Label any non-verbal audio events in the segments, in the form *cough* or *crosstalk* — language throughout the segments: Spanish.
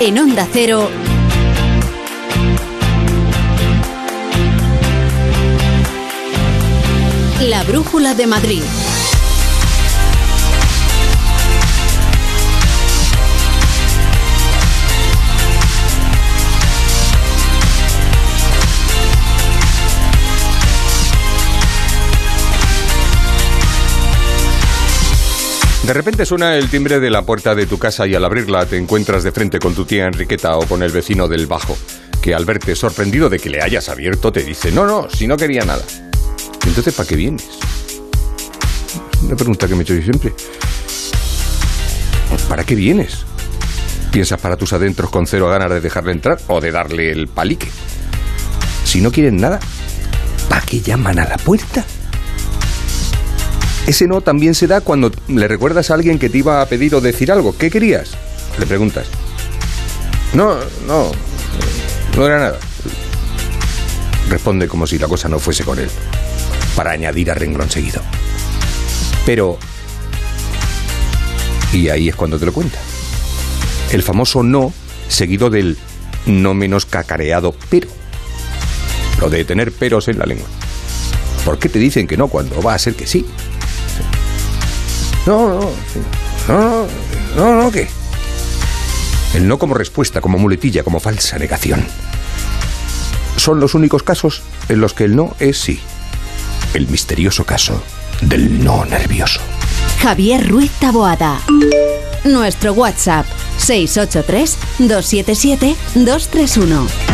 En Onda Cero. La Brújula de Madrid. De repente suena el timbre de la puerta de tu casa y al abrirla te encuentras de frente con tu tía Enriqueta o con el vecino del bajo, que al verte sorprendido de que le hayas abierto te dice, no, no, si no quería nada. Entonces, ¿para qué vienes? Una pregunta que me he hecho yo siempre. ¿Para qué vienes? ¿Piensas para tus adentros con cero ganas de dejarle entrar o de darle el palique? Si no quieren nada, ¿para qué llaman a la puerta? Ese no también se da cuando le recuerdas a alguien que te iba a pedir o decir algo. ¿Qué querías? Le preguntas. No, no, no era nada. Responde como si la cosa no fuese con él, para añadir a renglón seguido. Pero... Y ahí es cuando te lo cuenta. El famoso no, seguido del no menos cacareado pero. Lo de tener peros en la lengua. ¿Por qué te dicen que no cuando va a ser que sí? No, no, no, no, no, ¿qué? El no como respuesta, como muletilla, como falsa negación. Son los únicos casos en los que el no es sí. El misterioso caso del no nervioso. Javier Ruiz Taboada. Nuestro WhatsApp 683 277 231.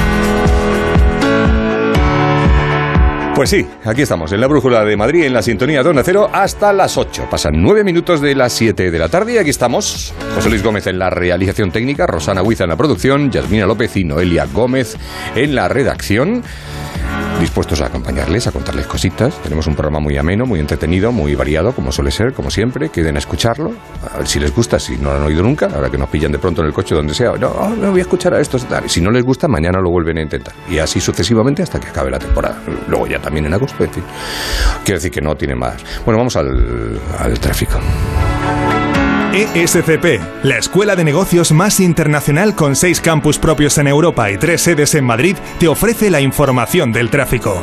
Pues sí, aquí estamos, en la Brújula de Madrid, en la sintonía de Onda Cero, hasta las 8. Pasan 9 minutos de las 7 de la tarde y aquí estamos. José Luis Gómez en la realización técnica, Rosana Huiza en la producción, Yasmina López y Noelia Gómez en la redacción. Dispuestos a acompañarles, a contarles cositas. Tenemos un programa muy ameno, muy entretenido, muy variado, como suele ser, como siempre. Queden a escucharlo, si les gusta, si no lo han oído nunca, ahora que nos pillan de pronto en el coche, donde sea. No, no voy a escuchar a estos. Si no les gusta, mañana lo vuelven a intentar. Y así sucesivamente hasta que acabe la temporada. Luego ya también en agosto, en fin. Quiero decir que no tiene más. Bueno, vamos al, al tráfico. ESCP, la escuela de negocios más internacional con seis campus propios en Europa y tres sedes en Madrid, te ofrece la información del tráfico.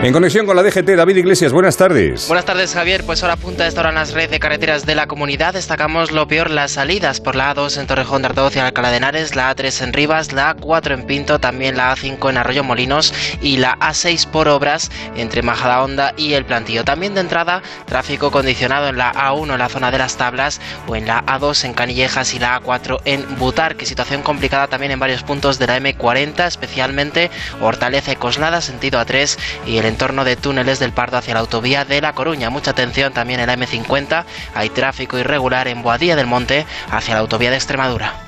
En conexión con la DGT, David Iglesias, buenas tardes. Buenas tardes, Javier. Pues ahora apunta esta hora en las redes de carreteras de la comunidad. Destacamos lo peor, las salidas por la A2 en Torrejón de Ardoz y Alcalá de Henares, la A3 en Rivas, la A4 en Pinto, también la A5 en Arroyo Molinos y la A6 por obras entre Majadahonda y El Plantío. También de entrada, tráfico condicionado en la A1 en la zona de las Tablas o en la A2 en Canillejas y la A4 en Butar. Que situación complicada también en varios puntos de la M40, especialmente Hortaleza y Coslada, sentido A3 y el entorno de túneles del Pardo hacia la autovía de La Coruña. Mucha atención también en la M50. Hay tráfico irregular en Boadilla del Monte hacia la autovía de Extremadura.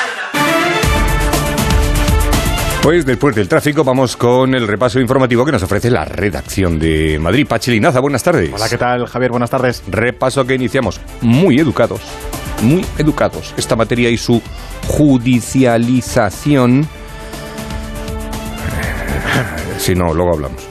Pues después del tráfico vamos con el repaso informativo que nos ofrece la redacción de Madrid. Pachilinaza, buenas tardes. Hola, ¿qué tal, Javier? Buenas tardes. Repaso que iniciamos muy educados, muy educados. Esta materia y su judicialización. Si no, luego hablamos.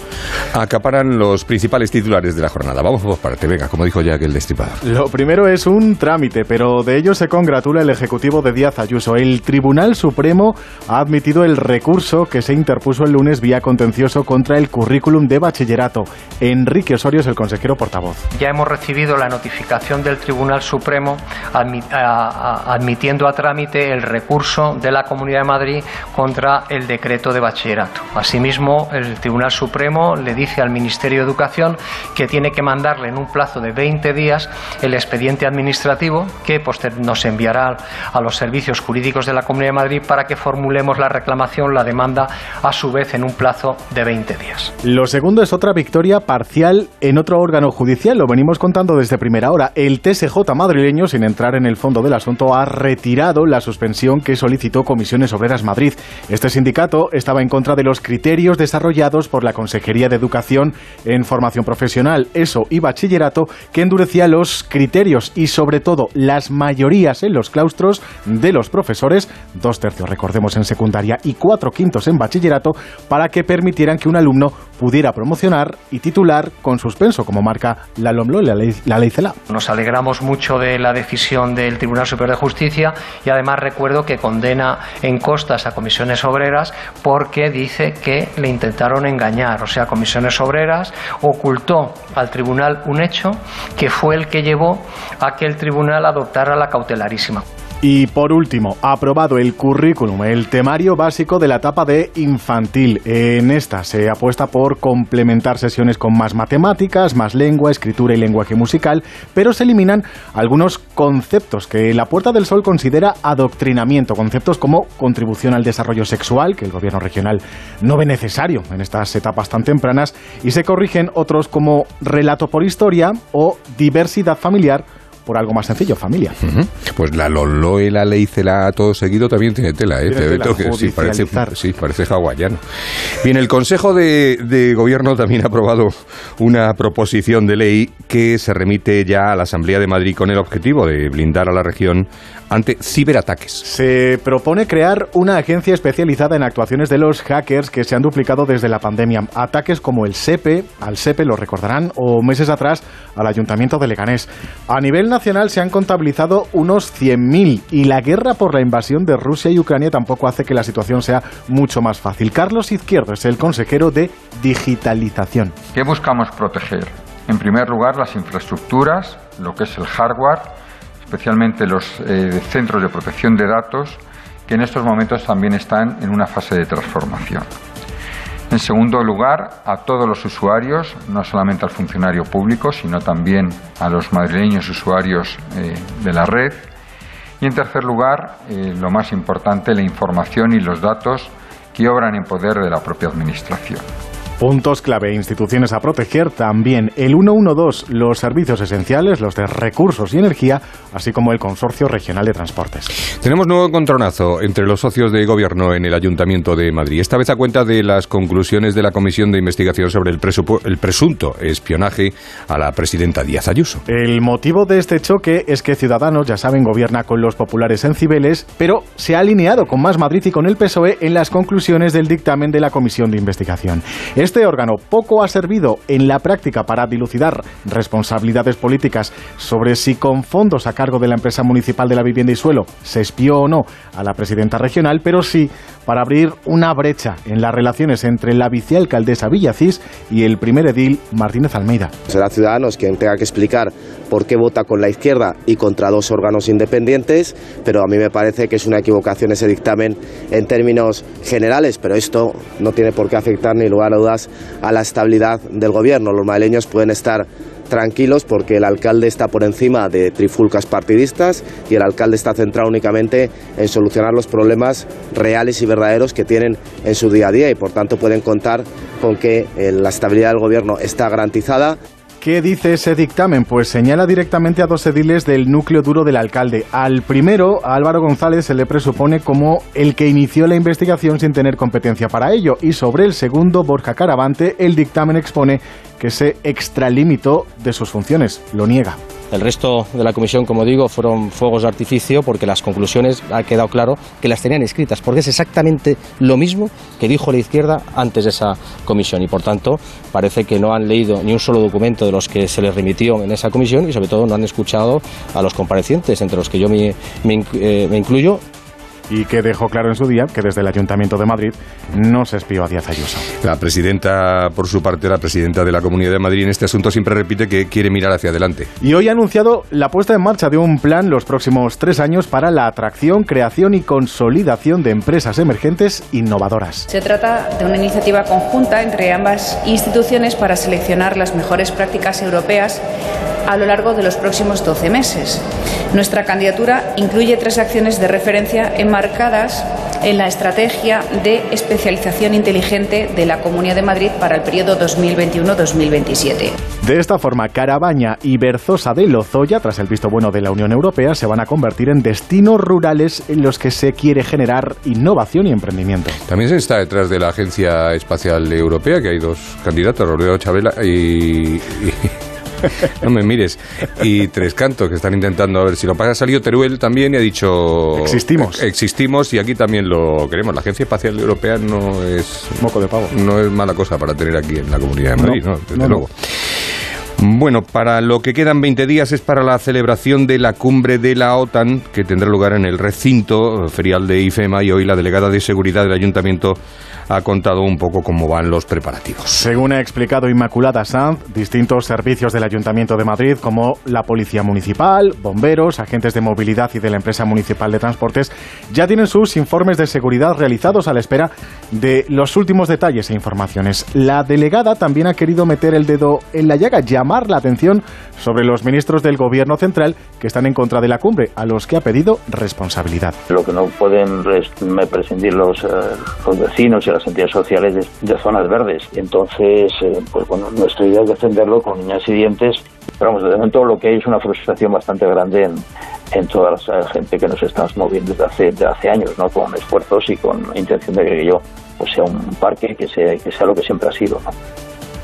Acaparan los principales titulares de la jornada. Vamos por parte, venga, como dijo ya el destripador. Lo primero es un trámite, pero de ello se congratula el Ejecutivo de Díaz Ayuso. El Tribunal Supremo ha admitido el recurso que se interpuso el lunes vía contencioso contra el currículum de bachillerato. Enrique Osorio es el consejero portavoz. Ya hemos recibido la notificación del Tribunal Supremo admitiendo a trámite el recurso de la Comunidad de Madrid contra el decreto de bachillerato. Asimismo, el Tribunal Supremo le dice al Ministerio de Educación que tiene que mandarle en un plazo de 20 días el expediente administrativo que poster- nos enviará a los servicios jurídicos de la Comunidad de Madrid para que formulemos la reclamación, la demanda, a su vez en un plazo de 20 días. Lo segundo es otra victoria parcial en otro órgano judicial. Lo venimos contando desde primera hora. El TSJ madrileño, sin entrar en el fondo del asunto, ha retirado la suspensión que solicitó Comisiones Obreras Madrid. Este sindicato estaba en contra de los criterios desarrollados por la Consejería de Educación en formación profesional, eso y bachillerato, que endurecía los criterios y sobre todo las mayorías en los claustros de los profesores, dos tercios recordemos en secundaria y cuatro quintos en bachillerato, para que permitieran que un alumno pudiera promocionar y titular con suspenso, como marca la LOMLO, la ley, la ley CELA. Nos alegramos mucho de la decisión del Tribunal Superior de Justicia y además recuerdo que condena en costas a comisiones obreras porque dice que le intentaron engañar. O sea, comisiones obreras ocultó al tribunal un hecho que fue el que llevó a que el tribunal adoptara la cautelarísima. Y por último, aprobado el currículum, el temario básico de la etapa de infantil. En esta se apuesta por complementar sesiones con más matemáticas, más lengua, escritura y lenguaje musical, pero se eliminan algunos conceptos que la Puerta del Sol considera adoctrinamiento, conceptos como contribución al desarrollo sexual, que el gobierno regional no ve necesario en estas etapas tan tempranas, y se corrigen otros como relato por historia o diversidad familiar por algo más sencillo, familia. Pues la Lolo y la ley CELA todo seguido también tiene tela, ¿eh? Tiene tela, que sí, parece, sí, parece hawaiano. Bien, el Consejo de, de Gobierno también ha aprobado una proposición de ley que se remite ya a la Asamblea de Madrid con el objetivo de blindar a la región ante ciberataques. Se propone crear una agencia especializada en actuaciones de los hackers que se han duplicado desde la pandemia. Ataques como el SEPE, al SEPE lo recordarán, o meses atrás al Ayuntamiento de Leganés. A nivel nacional se han contabilizado unos 100.000 y la guerra por la invasión de Rusia y Ucrania tampoco hace que la situación sea mucho más fácil. Carlos Izquierdo es el consejero de digitalización. ¿Qué buscamos proteger? En primer lugar, las infraestructuras, lo que es el hardware, especialmente los eh, centros de protección de datos, que en estos momentos también están en una fase de transformación. En segundo lugar, a todos los usuarios, no solamente al funcionario público, sino también a los madrileños usuarios eh, de la red. Y en tercer lugar, eh, lo más importante, la información y los datos que obran en poder de la propia Administración. Puntos clave, instituciones a proteger, también el 112, los servicios esenciales, los de recursos y energía, así como el Consorcio Regional de Transportes. Tenemos nuevo encontronazo entre los socios de gobierno en el Ayuntamiento de Madrid. Esta vez a cuenta de las conclusiones de la Comisión de Investigación sobre el, el presunto espionaje a la presidenta Díaz Ayuso. El motivo de este choque es que Ciudadanos, ya saben, gobierna con los populares en Cibeles, pero se ha alineado con Más Madrid y con el PSOE en las conclusiones del dictamen de la Comisión de Investigación. Este órgano poco ha servido en la práctica para dilucidar responsabilidades políticas sobre si con fondos a cargo de la empresa municipal de la vivienda y suelo se espió o no a la presidenta regional, pero sí para abrir una brecha en las relaciones entre la vicealcaldesa Villacís y el primer edil Martínez Almeida. Será Ciudadanos quien tenga que explicar por qué vota con la izquierda y contra dos órganos independientes, pero a mí me parece que es una equivocación ese dictamen en términos generales, pero esto no tiene por qué afectar ni lugar a dudas a la estabilidad del gobierno. Los madrileños pueden estar tranquilos porque el alcalde está por encima de trifulcas partidistas y el alcalde está centrado únicamente en solucionar los problemas reales y verdaderos que tienen en su día a día y por tanto pueden contar con que eh, la estabilidad del gobierno está garantizada. ¿Qué dice ese dictamen? Pues señala directamente a dos ediles del núcleo duro del alcalde. Al primero, a Álvaro González, se le presupone como el que inició la investigación sin tener competencia para ello. Y sobre el segundo, Borja Caravante, el dictamen expone que se extralimitó de sus funciones. Lo niega. El resto de la comisión, como digo, fueron fuegos de artificio porque las conclusiones ha quedado claro que las tenían escritas, porque es exactamente lo mismo que dijo la izquierda antes de esa comisión y por tanto parece que no han leído ni un solo documento de los que se les remitió en esa comisión y sobre todo no han escuchado a los comparecientes, entre los que yo me, me eh, me incluyo. Y que dejó claro en su día que desde el Ayuntamiento de Madrid no se espió a Díaz Ayuso. La presidenta, por su parte, la presidenta de la Comunidad de Madrid en este asunto siempre repite que quiere mirar hacia adelante. Y hoy ha anunciado la puesta en marcha de un plan los próximos tres años para la atracción, creación y consolidación de empresas emergentes innovadoras. Se trata de una iniciativa conjunta entre ambas instituciones para seleccionar las mejores prácticas europeas a lo largo de los próximos 12 meses. Nuestra candidatura incluye tres acciones de referencia enmarcadas en la estrategia de especialización inteligente de la Comunidad de Madrid para el periodo 2021-2027. De esta forma, Carabaña y Berzosa de Lozoya, tras el visto bueno de la Unión Europea, se van a convertir en destinos rurales en los que se quiere generar innovación y emprendimiento. También se está detrás de la Agencia Espacial Europea, que hay dos candidatos, Rodrigo Chabela y... y- *laughs* no me mires. Y Tres Cantos, que están intentando a ver si lo pasa. Ha salido Teruel también y ha dicho... Existimos. Existimos y aquí también lo queremos. La Agencia Espacial Europea no es... Moco de pavo. No es mala cosa para tener aquí en la Comunidad de Madrid, ¿no? Desde no. luego. Bueno, para lo que quedan 20 días es para la celebración de la cumbre de la OTAN, que tendrá lugar en el recinto ferial de IFEMA y hoy la delegada de seguridad del ayuntamiento ha contado un poco cómo van los preparativos. Según ha explicado Inmaculada Sanz, distintos servicios del Ayuntamiento de Madrid, como la Policía Municipal, bomberos, agentes de movilidad y de la empresa municipal de transportes, ya tienen sus informes de seguridad realizados a la espera de los últimos detalles e informaciones. La delegada también ha querido meter el dedo en la llaga, llamar la atención sobre los ministros del Gobierno central que están en contra de la cumbre, a los que ha pedido responsabilidad. Lo que no pueden prescindir los, eh, los vecinos y las entidades sociales de, zonas verdes. Entonces, eh, pues bueno, nuestra idea es defenderlo con uñas y dientes. Pero vamos, de momento lo que hay es una frustración bastante grande en, en toda la gente que nos estamos moviendo desde hace, desde hace años, ¿no? Con esfuerzos y con intención de que yo pues sea un parque que sea, que sea lo que siempre ha sido.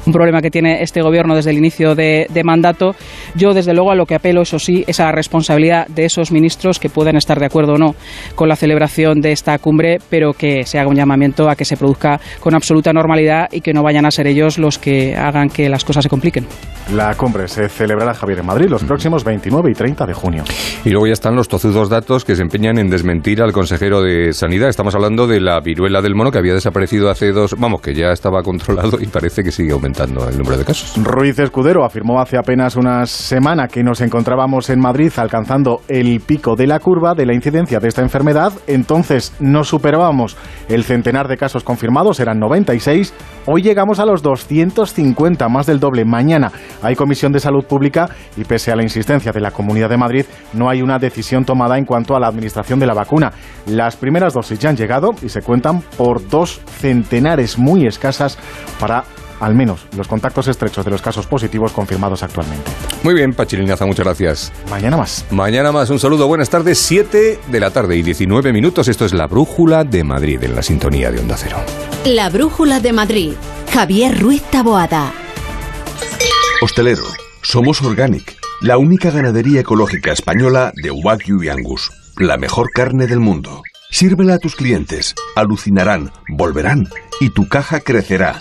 Un problema que tiene este gobierno desde el inicio de, de mandato. Yo, desde luego, a lo que apelo, eso sí, es a la responsabilidad de esos ministros que puedan estar de acuerdo o no con la celebración de esta cumbre, pero que se haga un llamamiento a que se produzca con absoluta normalidad y que no vayan a ser ellos los que hagan que las cosas se compliquen. La cumbre se celebrará Javier en Madrid los próximos 29 y 30 de junio. Y luego ya están los tozudos datos que se empeñan en desmentir al consejero de Sanidad. Estamos hablando de la viruela del mono que había desaparecido hace dos, vamos, que ya estaba controlado y parece que sigue aumentando el número de casos. Ruiz Escudero afirmó hace apenas una semana que nos encontrábamos en Madrid alcanzando el pico de la curva de la incidencia de esta enfermedad. Entonces no superábamos el centenar de casos confirmados, eran 96. Hoy llegamos a los 250, más del doble. Mañana hay Comisión de Salud Pública y pese a la insistencia de la Comunidad de Madrid, no hay una decisión tomada en cuanto a la administración de la vacuna. Las primeras dosis ya han llegado y se cuentan por dos centenares muy escasas para al menos los contactos estrechos de los casos positivos confirmados actualmente. Muy bien, Pachilinaza, muchas gracias. Mañana más. Mañana más, un saludo, buenas tardes, 7 de la tarde y 19 minutos. Esto es la Brújula de Madrid en la sintonía de Onda Cero. La Brújula de Madrid. Javier Ruiz Taboada. Hostelero, somos Organic, la única ganadería ecológica española de Wagyu y Angus, la mejor carne del mundo. Sírvela a tus clientes, alucinarán, volverán y tu caja crecerá.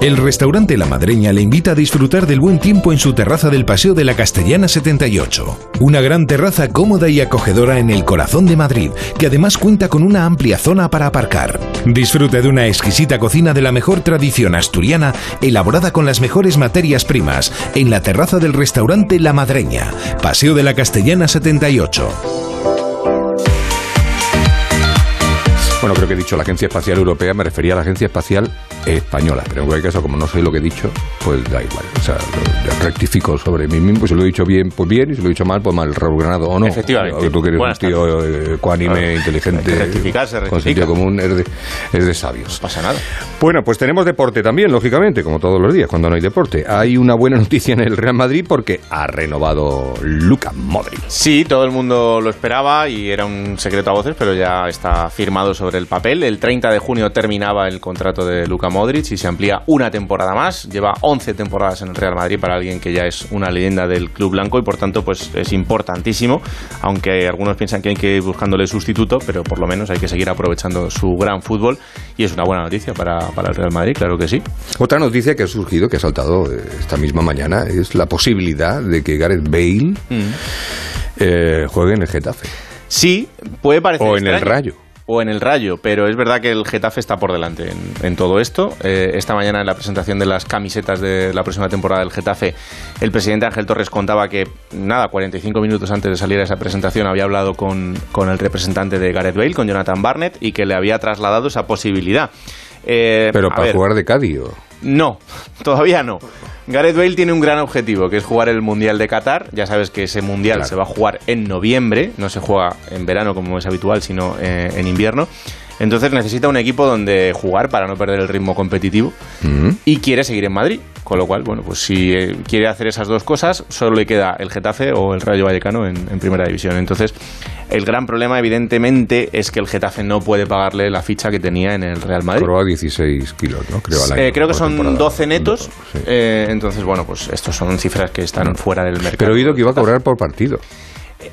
El restaurante La Madreña le invita a disfrutar del buen tiempo en su terraza del Paseo de la Castellana 78. Una gran terraza cómoda y acogedora en el corazón de Madrid, que además cuenta con una amplia zona para aparcar. Disfrute de una exquisita cocina de la mejor tradición asturiana, elaborada con las mejores materias primas, en la terraza del restaurante La Madreña, Paseo de la Castellana 78. Bueno, creo que he dicho la Agencia Espacial Europea, me refería a la Agencia Espacial Española, pero en cualquier caso, como no sé lo que he dicho, pues da igual. O sea, lo- rectifico sobre mí mismo, si lo he dicho bien, pues bien, y si lo he dicho mal, pues mal, reorganado o no. Efectivamente. Tú que eres Buenas un tío eh, Claro. inteligente, Hay que rectificar, se con sentido común, es de, es de sabios. No pasa nada. Bueno, pues tenemos deporte también, lógicamente, como todos los días, cuando no hay deporte. Hay una buena noticia en el Real Madrid porque ha renovado Luka Modric. Sí, todo el mundo lo esperaba y era un secreto a voces, pero ya está firmado sobre el papel. El 30 de junio terminaba el contrato de Luka Modric y se amplía una temporada más. Lleva 11 temporadas en el Real Madrid para alguien que ya es una leyenda del club blanco y por tanto pues es importantísimo, aunque algunos piensan que hay que ir buscándole sustituto, pero por lo menos hay que seguir aprovechando su gran fútbol y es una buena noticia para, para el Real Madrid, claro que sí. Otra noticia que ha surgido, que ha saltado eh, esta misma mañana, es la posibilidad de que Gareth Bale eh, juegue en el Getafe. Sí, puede parecer O en el. Rayo. O en el Rayo, pero es verdad que el Getafe está por delante en, en todo esto. Eh, esta mañana en la presentación de las camisetas de la próxima temporada del Getafe, el presidente Ángel Torres contaba que, nada, 45 minutos antes de salir a esa presentación había hablado con, con el representante de Gareth Bale, con Jonathan Barnett, y que le había trasladado esa posibilidad. Eh, Pero para ver, jugar de Cádiz. no, *laughs* todavía no. Gareth Bale tiene un gran objetivo, que es jugar el Mundial de Qatar. Ya sabes que ese Mundial se va a jugar en noviembre, no se juega en verano como es habitual, sino eh, en invierno. Entonces necesita un equipo donde jugar para no perder el ritmo competitivo y quiere seguir en Madrid. Con lo cual, bueno, pues si eh, quiere hacer esas dos cosas, solo le queda el Getafe o el Rayo Vallecano en, en primera división. Entonces, el gran problema, evidentemente, es que el Getafe no puede pagarle la ficha que tenía en el Real Madrid. Cobraba 16 kilos, ¿no? Creo, al año, Eh, creo que son temporada. 12 netos. eh, entonces, bueno, pues estos son cifras que están fuera del mercado. Pero he oído que iba a cobrar por partido.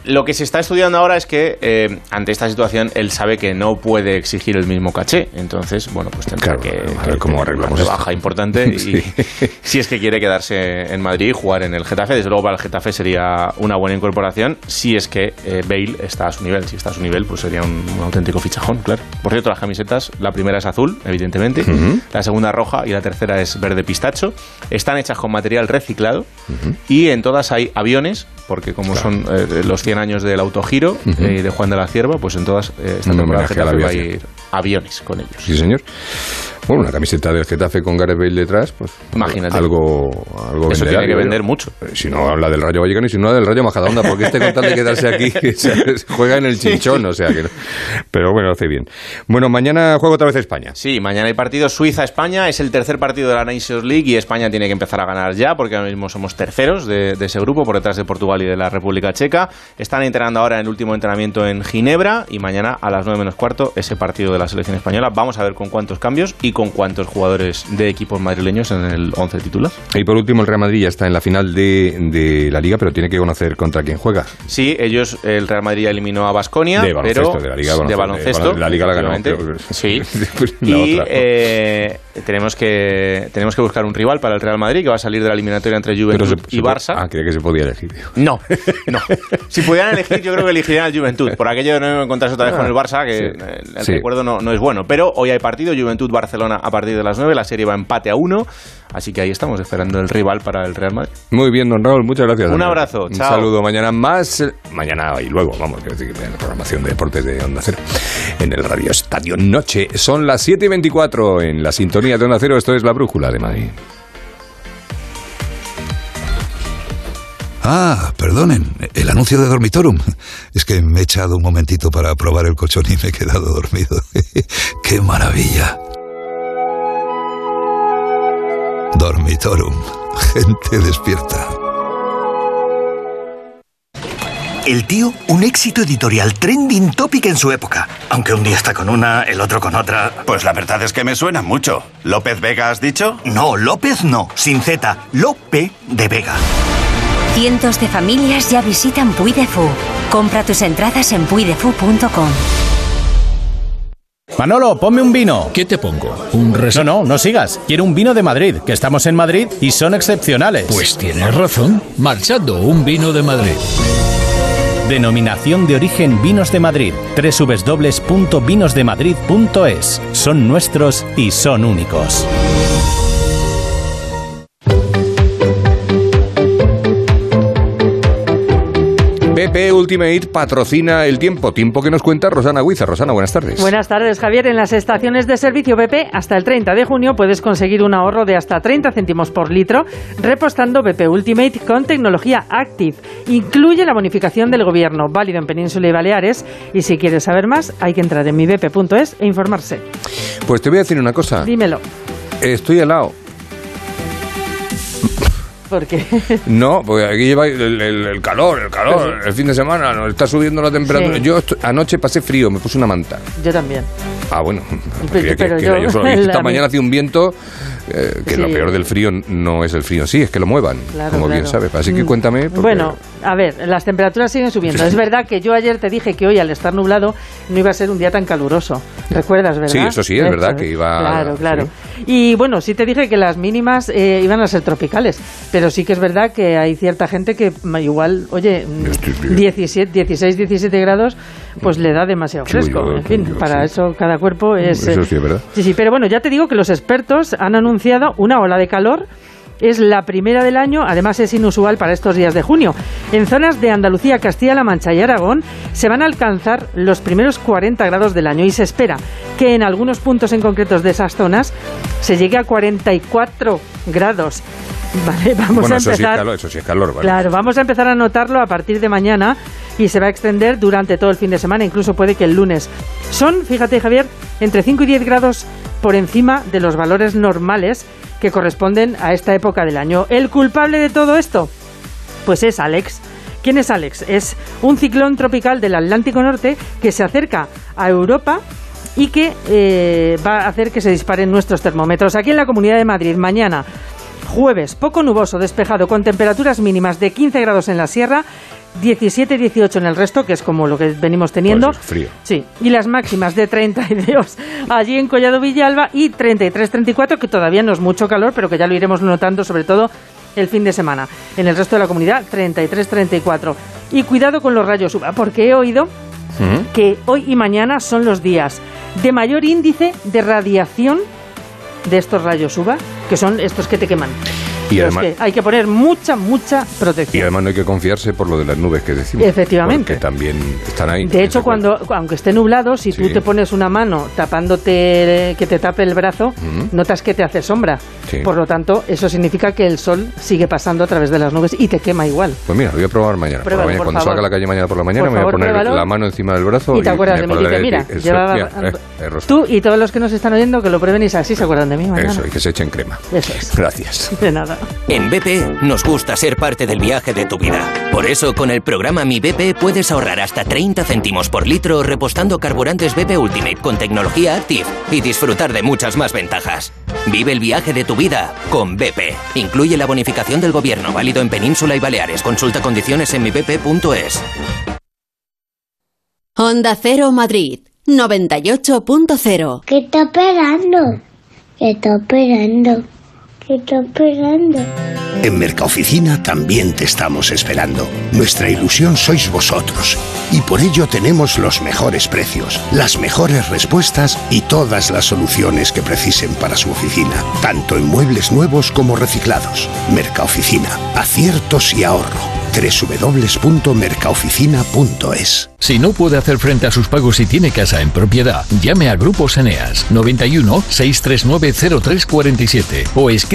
Lo que se está estudiando ahora es que eh, ante esta situación él sabe que no puede exigir el mismo caché. Entonces, bueno, pues tendrá que, a ver cómo arreglamos una baja importante *laughs* y Sí. *laughs* si es que quiere quedarse en Madrid y jugar en el Getafe. Desde luego para el Getafe sería una buena incorporación si es que eh, Bale está a su nivel. Si está a su nivel, pues sería un, un auténtico fichajón, claro. Por cierto, las camisetas, la primera es azul, evidentemente, la segunda roja y la tercera es verde pistacho. Están hechas con material reciclado y en todas hay aviones, porque como son eh, los 100 años del autogiro eh, de Juan de la Cierva, pues en todas eh, esta temporada a la va a ir aviones con ellos. Sí, señor. Bueno, una camiseta del Getafe con Gareth Bale detrás, pues Imagínate. algo, algo Eso venderá, tiene que vender mucho. Eh, Si no habla del Rayo Vallecano y si no habla del Rayo Majadahonda, porque este con tal de quedarse aquí *laughs* se juega en el chinchón, o sea que no. Pero bueno, hace bien. Bueno, mañana juega otra vez España. Sí, mañana hay partido Suiza-España, es el tercer partido de la Nations League y España tiene que empezar a ganar ya porque ahora mismo somos terceros de, de ese grupo por detrás de Portugal y de la República Checa. Están entrenando ahora en el último entrenamiento en Ginebra y mañana a las 9 menos cuarto ese partido de la selección española. Vamos a ver con cuántos cambios y con cuántos jugadores de equipos madrileños en el 11 titular. Y por último, el Real Madrid ya está en la final de, de la Liga, pero tiene que conocer contra quién juega. Sí, ellos, el Real Madrid eliminó a Basconia, pero de la Liga de baloncesto. baloncesto. De la Liga la ganó, pero- Sí. *laughs* La y otra. eh, tenemos que tenemos que buscar un rival para el Real Madrid que va a salir de la eliminatoria entre Juventud se- y Barça. Ah, creía que se podía elegir. No, no. Si pudieran elegir, yo creo que elegirían al Juventud. Por aquello de no encontrarse otra vez Ah, con el Barça, que sí, eh, el sí. recuerdo no, no es bueno. Pero hoy hay partido, Juventud-Barcelona a partir de las 9. La serie va empate a 1. Así que ahí estamos esperando el rival para el Real Madrid. Muy bien, don Raúl, muchas gracias. Un abrazo, Un chao. saludo. Mañana más. eh, Mañana y luego, vamos, quiero decir, en la programación de deportes de Onda Cero. En el Radio Estadio Noche. Son las 7 y 24 en la sintonía de Onda Cero. Esto es la brújula de Madrid. Ah, perdonen, el anuncio de Dormitorum. Es que me he echado un momentito para probar el colchón y me he quedado dormido. *laughs* ¡Qué maravilla! Dormitorum. *laughs* Gente despierta. El tío, un éxito editorial trending topic en su época. Aunque un día está con una, el otro con otra. Pues la verdad es que me suena mucho. ¿López Vega has dicho? No, López no. Sin Z. Lope de Vega. Cientos de familias ya visitan Puy de Fou. Compra tus entradas en puidefu.com. Manolo, ponme un vino. ¿Qué te pongo? ¿Un No, no, no sigas. Quiero un vino de Madrid, que estamos en Madrid y son excepcionales. Pues tienes razón. Marchando, un vino de Madrid. Denominación de origen Vinos de Madrid. www.vinosdemadrid.es. Son nuestros y son únicos. BP Ultimate patrocina el tiempo. Tiempo que nos cuenta Rosana Huiza. Rosana, buenas tardes. Buenas tardes, Javier. En las estaciones de servicio BP, hasta el 30 de junio puedes conseguir un ahorro de hasta 30 céntimos por litro repostando BP Ultimate con tecnología Active. Incluye la bonificación del gobierno, válido en Península y Baleares. Y si quieres saber más, hay que entrar en mibp.es e informarse. Pues te voy a decir una cosa. Dímelo. Estoy helado. ¿Por qué? *laughs* No, porque aquí lleva el, el- el calor, el calor, el fin de semana, nos está subiendo la temperatura. Sí. Yo anoche pasé frío, me puse una manta. Yo también. Ah, bueno, Pero- creía que- pero que era yo- yo solo. *laughs* Y Esta mañana hacía un viento eh, que lo peor del frío no es el frío sí, es que lo muevan, Claro, como bien sabes. Así que Mm. cuéntame. porque- Bueno, A ver, las temperaturas siguen subiendo. Es verdad que yo ayer te dije que hoy, al estar nublado, no iba a ser un día tan caluroso. ¿Recuerdas, verdad? Sí, eso sí, es verdad que iba... Claro, claro. Y bueno, sí te dije que las mínimas eh, iban a ser tropicales, pero sí que es verdad que hay cierta gente que mm, igual, oye, mm, 17, 16, 17 grados, pues le da demasiado Sí, fresco. yo- en fin, yo- para sí. eso cada cuerpo es... Eso eh, sí verdad. Sí, sí, pero bueno, ya te digo que los expertos han anunciado una ola de calor. Es la primera del año, además es inusual para estos días de junio. En zonas de Andalucía, Castilla-La Mancha y Aragón se van a alcanzar los primeros 40 grados del año y se espera que en algunos puntos en concretos de esas zonas se llegue a 44 grados. Vale, *laughs* vamos bueno, a eso sí, es empezar. calor, eso sí es calor, ¿vale? Claro, vamos a empezar a notarlo a partir de mañana y se va a extender durante todo el fin de semana, incluso puede que el lunes. Son, fíjate Javier, entre 5 y 10 grados por encima de los valores normales que corresponden a esta época del año. ¿El culpable de todo esto? Pues es Alex. ¿Quién es Alex? Es un ciclón tropical del Atlántico Norte que se acerca a Europa y que eh, va a hacer que se disparen nuestros termómetros. Aquí en la Comunidad de Madrid, mañana, jueves, poco nuboso, despejado, con temperaturas mínimas de 15 grados en la sierra, 17-18 en el resto, que es como lo que venimos teniendo. Pues es frío. Sí, y las máximas de 32 allí en Collado Villalba y 33-34, que todavía no es mucho calor, pero que ya lo iremos notando sobre todo el fin de semana. En el resto de la comunidad, 33-34. Y cuidado con los rayos UVA, porque he oído que hoy y mañana son los días de mayor índice de radiación de estos rayos UVA, que son estos que te queman. Y además- que hay que poner mucha, mucha Y protección. además no hay que confiarse por lo de las nubes que decimos. Efectivamente. Porque también están ahí. De hecho, cuando, aunque esté nublado, si tú te pones una mano tapándote, que te tape el brazo, notas que te hace sombra. Sí. Por lo tanto, eso significa que el sol sigue pasando a través de las nubes y te quema igual. Pues mira, lo voy a probar mañana. por la Pruébalo, mañana. por Cuando favor. salga a la calle mañana por la mañana, Por me voy a poner pruébalo. la mano encima del brazo Y te acuerdas de mí, dices, mira, el- llevaba- eh, eh. Tú y todos los que nos están oyendo que lo prueben y así se acuerdan de mí mañana. Eso, y que se echen crema. Eso es. Gracias. De nada. En BP nos gusta ser parte del viaje de tu vida. Por eso, con el programa Mi BP puedes ahorrar hasta 30 céntimos por litro repostando carburantes BP Ultimate con tecnología Active y disfrutar de muchas más ventajas. Vive el viaje de tu vida con BP. Incluye la bonificación del gobierno válido en Península y Baleares. Consulta condiciones en mibp.es. Onda Cero Madrid 98.0. ¿Qué está esperando? ¿Qué está esperando? ¿Qué está esperando? En Mercaoficina también te estamos esperando. Nuestra ilusión sois vosotros. Y por ello tenemos los mejores precios, las mejores respuestas y todas las soluciones que precisen para su oficina, tanto en muebles nuevos como reciclados. Mercaoficina, aciertos y ahorro. www.mercaoficina.es Si no puede hacer frente a sus pagos y tiene casa en propiedad, llame a Grupos Eneas 91 639 0347 o escriba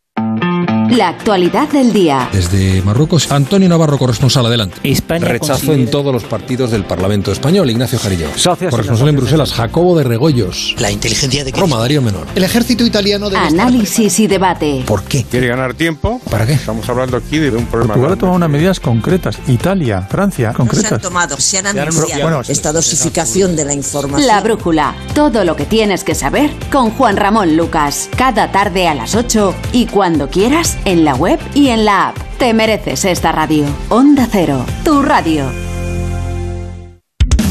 La actualidad del día. Desde Marruecos, Antonio Navarro, corresponsal, adelante. Rechazo Rechazo en todos los partidos del Parlamento español. Ignacio Jarillo. Corresponsal en Bruselas, Jacobo de Regoyos. La inteligencia de Roma, Darío Menor. El ejército italiano estar Análisis y debate. ¿Por qué? ¿Quiere ganar tiempo? ¿Para qué? Estamos hablando aquí de un problema. Portugal ha tomado unas medidas concretas. Italia, Francia, No se han concretas. tomado, se han anunciado bueno, esta dosificación de la información. La brújula. Todo lo que tienes que saber con Juan Ramón Lucas. Cada tarde a las 8 y cuando quieras en la web y en la app. Te mereces esta radio. Onda Cero, tu radio.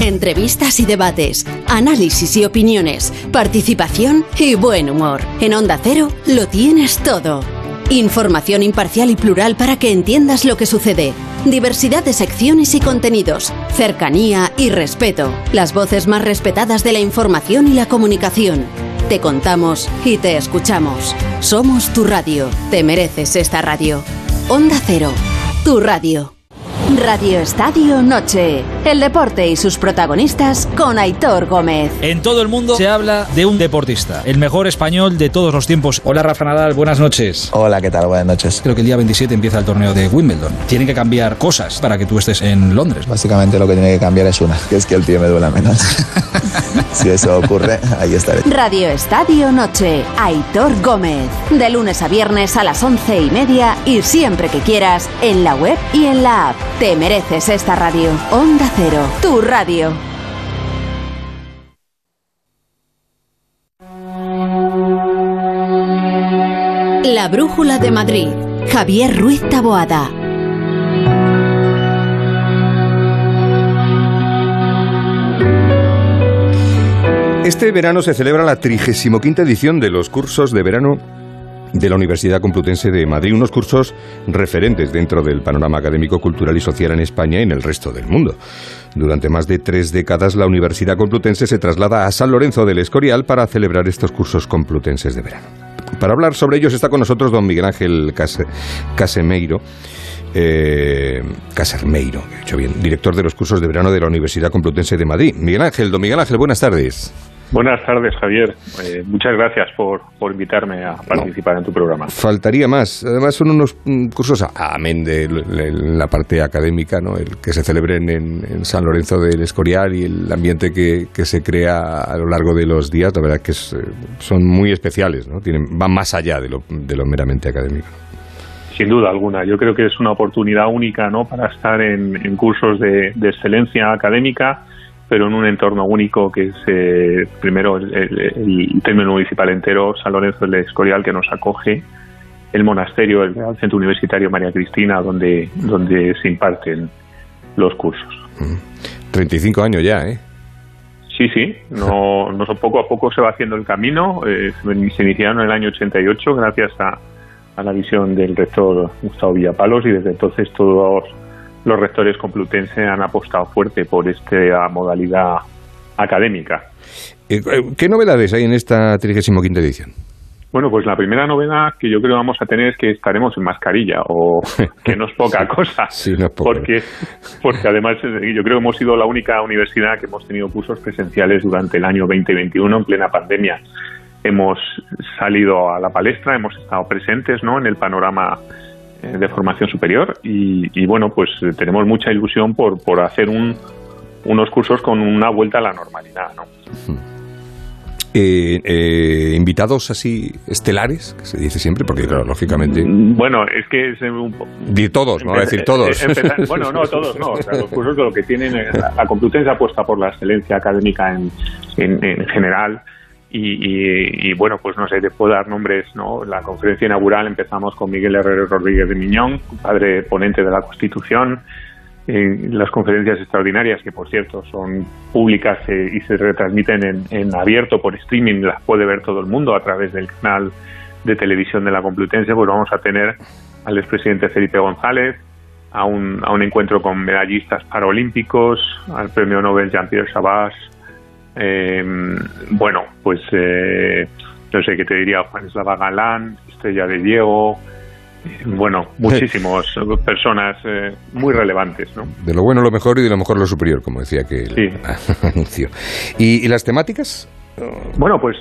Entrevistas y debates, análisis y opiniones, participación y buen humor. En Onda Cero lo tienes todo. Información imparcial y plural para que entiendas lo que sucede. Diversidad de secciones y contenidos, cercanía y respeto. Las voces más respetadas de la información y la comunicación. Te contamos y te escuchamos. Somos tu radio. Te mereces esta radio. Onda Cero, tu radio. Radio Estadio Noche. El deporte y sus protagonistas con Aitor Gómez. En todo el mundo se habla de un deportista, el mejor español de todos los tiempos. Hola Rafa Nadal, buenas noches. Hola, ¿qué tal? Buenas noches. Creo que el día 27 empieza el torneo de Wimbledon. Tienen que cambiar cosas para que tú estés en Londres. Básicamente lo que tiene que cambiar es una, que es que el tío me duela menos. *laughs* si eso ocurre, ahí estaré. Radio Estadio Noche. Aitor Gómez. De lunes a viernes a las once y media y siempre que quieras en la web y en la app. Te mereces esta radio. Onda Cero, tu radio. La Brújula de Madrid. Javier Ruiz Taboada. Este verano se celebra la 35 edición de los cursos de verano de la Universidad Complutense de Madrid, unos cursos referentes dentro del panorama académico, cultural y social en España y en el resto del mundo. Durante más de tres décadas, la Universidad Complutense se traslada a San Lorenzo del Escorial para celebrar estos cursos complutenses de verano. Para hablar sobre ellos está con nosotros don Miguel Ángel Casemeiro. Eh, Casermeiro, bien, director de los cursos de verano de la Universidad Complutense de Madrid. Miguel Ángel, don Miguel Ángel, buenas tardes. Buenas tardes, Javier. Eh, muchas gracias por, por, invitarme a participar en tu programa. Faltaría más. Además, son unos mm, cursos, amén de la parte académica, ¿no? el que se celebren en, San Lorenzo del Escorial y el ambiente que, que, se crea a lo largo de los días, la verdad que es, eh, son muy especiales, ¿no? Tienen, van más allá de lo, de lo meramente académico. Sin duda alguna. Yo creo que es una oportunidad única ¿no? para estar en, en cursos de, de excelencia académica pero en un entorno único que es eh, primero el, el, término municipal entero, San Lorenzo del Escorial, que nos acoge, el monasterio, el Centro Universitario María Cristina, donde, donde se imparten los cursos. 35 años ya, ¿eh? Sí, sí, no, *laughs* no poco a poco se va haciendo el camino. Eh, se iniciaron en el año 88 gracias a, a la visión del rector Gustavo Villapalos y desde entonces todos los rectores complutenses han apostado fuerte por esta modalidad académica. Eh, ¿Qué novedades hay en esta 35 edición? Bueno, pues la primera novedad que yo creo vamos a tener es que estaremos en mascarilla, o *laughs* que no es poca cosa. sí, no es poca. Porque, porque además eh, yo creo que hemos sido la única universidad que hemos tenido cursos presenciales durante el año 2021 en plena pandemia. Hemos salido a la palestra, hemos estado presentes ¿no? en el panorama eh, de formación superior y, bueno, pues eh, tenemos mucha ilusión por, por hacer un, unos cursos con una vuelta a la normalidad, ¿no? Eh, invitados así estelares, que se dice siempre, porque claro, lógicamente... Mm, bueno, es que... Es un... De todos, no voy a decir todos. bueno, no, todos no. O sea, los cursos de lo que tienen... La Complutense apuesta por la excelencia académica en, en, en general y, bueno, pues no sé, te puedo dar nombres, ¿no? La conferencia inaugural empezamos con Miguel Herrero Rodríguez de Miñón, padre ponente de la Constitución, las conferencias extraordinarias, que por cierto son públicas eh, y se retransmiten en, en, abierto por streaming, las puede ver todo el mundo a través del canal de televisión de la Complutense, pues vamos a tener al expresidente Felipe González, a un, a un encuentro con medallistas paralímpicos, al premio Nobel Jean-Pierre Sabas, eh, bueno, pues eh, no sé qué te diría, Juan Eslava Galán, Estrella de Diego, eh, bueno, muchísimas personas eh, muy relevantes. ¿no? De lo bueno lo mejor y de lo mejor lo superior, como decía que el *laughs* anuncio. ¿Y, las temáticas? Bueno, pues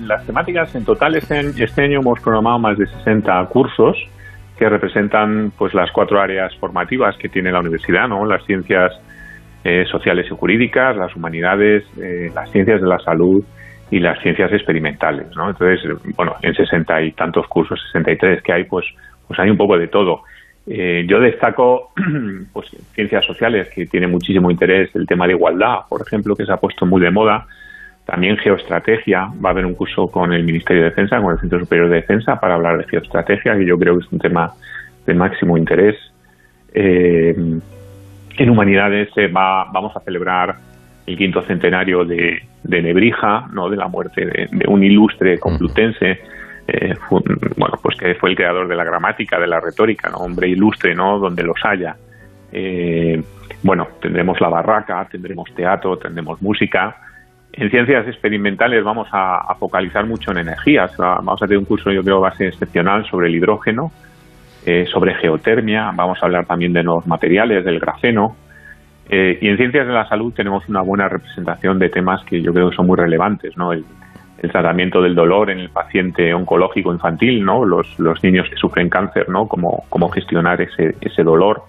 las temáticas en total este, este año hemos programado más de 60 cursos que representan pues las cuatro áreas formativas que tiene la universidad, ¿no? Las ciencias eh, sociales y jurídicas, las humanidades, eh, las ciencias de la salud y las ciencias experimentales, ¿no? Entonces, bueno, en sesenta y tantos cursos, 63 que hay, pues, pues hay un poco de todo. Eh, yo destaco *clears throat* pues, ciencias sociales, que tiene muchísimo interés, el tema de igualdad, por ejemplo, que se ha puesto muy de moda. También geoestrategia, va a haber un curso con el Ministerio de Defensa, con el Centro Superior de Defensa, para hablar de geoestrategia, que yo creo que es un tema de máximo interés. Eh, en Humanidades va, vamos a celebrar el quinto centenario de, Nebrija, ¿no? de la muerte de, un ilustre complutense, eh, bueno, pues que fue el creador de la gramática, de la retórica, ¿no? hombre ilustre, ¿no? donde los haya. Eh, bueno, tendremos la barraca, tendremos teatro, tendremos música. En ciencias experimentales vamos a, focalizar mucho en energías. Vamos a tener un curso, yo creo, base excepcional sobre el hidrógeno, eh, sobre geotermia, vamos a hablar también de nuevos materiales, del grafeno. Eh, y en ciencias de la salud tenemos una buena representación de temas que yo creo que son muy relevantes, ¿no? El, tratamiento del dolor en el paciente oncológico infantil, ¿no? Los, los niños que sufren cáncer, ¿no? Cómo, cómo gestionar ese, ese dolor,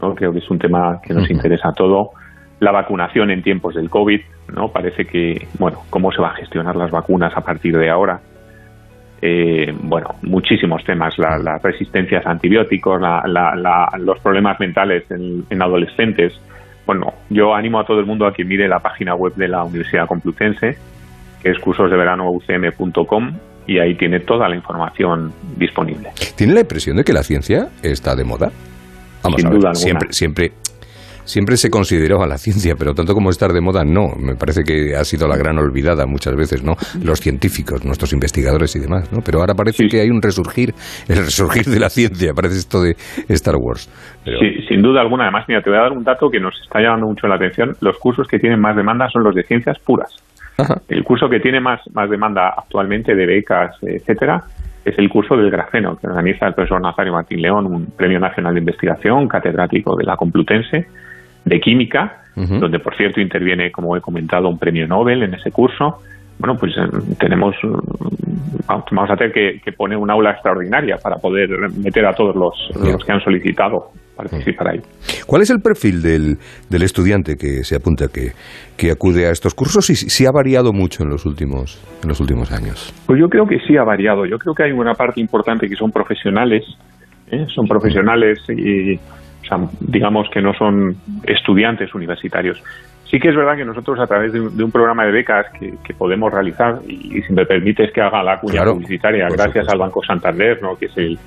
¿no? Creo que es un tema que nos interesa a todo. La vacunación en tiempos del COVID, ¿no? Parece que, bueno, cómo se va a gestionar las vacunas a partir de ahora. Eh, bueno, muchísimos temas, las resistencias a antibióticos, los problemas mentales en, adolescentes. Bueno, yo animo a todo el mundo a que mire la página web de la Universidad Complutense, que es cursosdeveranoucm.com, y ahí tiene toda la información disponible. ¿Tiene la impresión de que la ciencia está de moda? Vamos Sin duda alguna. Siempre, siempre siempre se consideró a la ciencia, pero tanto como estar de moda, no. Me parece que ha sido la gran olvidada muchas veces, ¿no? Los científicos, nuestros investigadores y demás, ¿no? Pero ahora parece que hay un resurgir, el resurgir de la ciencia, parece esto de Star Wars. Sí, sin duda alguna. Además, mira, te voy a dar un dato que nos está llamando mucho la atención. Los cursos que tienen más demanda son los de ciencias puras. El curso que tiene más, más demanda actualmente de becas, etcétera, es el curso del grafeno que organiza el profesor Nazario Martín León, un premio nacional de investigación, catedrático de la Complutense, de química, donde por cierto interviene, como he comentado, un premio Nobel en ese curso. Bueno, pues eh, tenemos, mm, vamos a tener que, poner un aula extraordinaria para poder meter a todos los, los que han solicitado participar ahí. ¿Cuál es el perfil del, del estudiante que se apunta, que, que acude a estos cursos y si ha variado mucho en los últimos en los últimos años? Pues yo creo que sí ha variado. Yo creo que hay una parte importante que son profesionales, ¿eh? son profesionales y digamos que no son estudiantes universitarios. Sí que es verdad que nosotros a través de un, programa de becas que, podemos realizar, y, si me permites que haga la cuña publicitaria, gracias al Banco Santander, ¿no? que es el,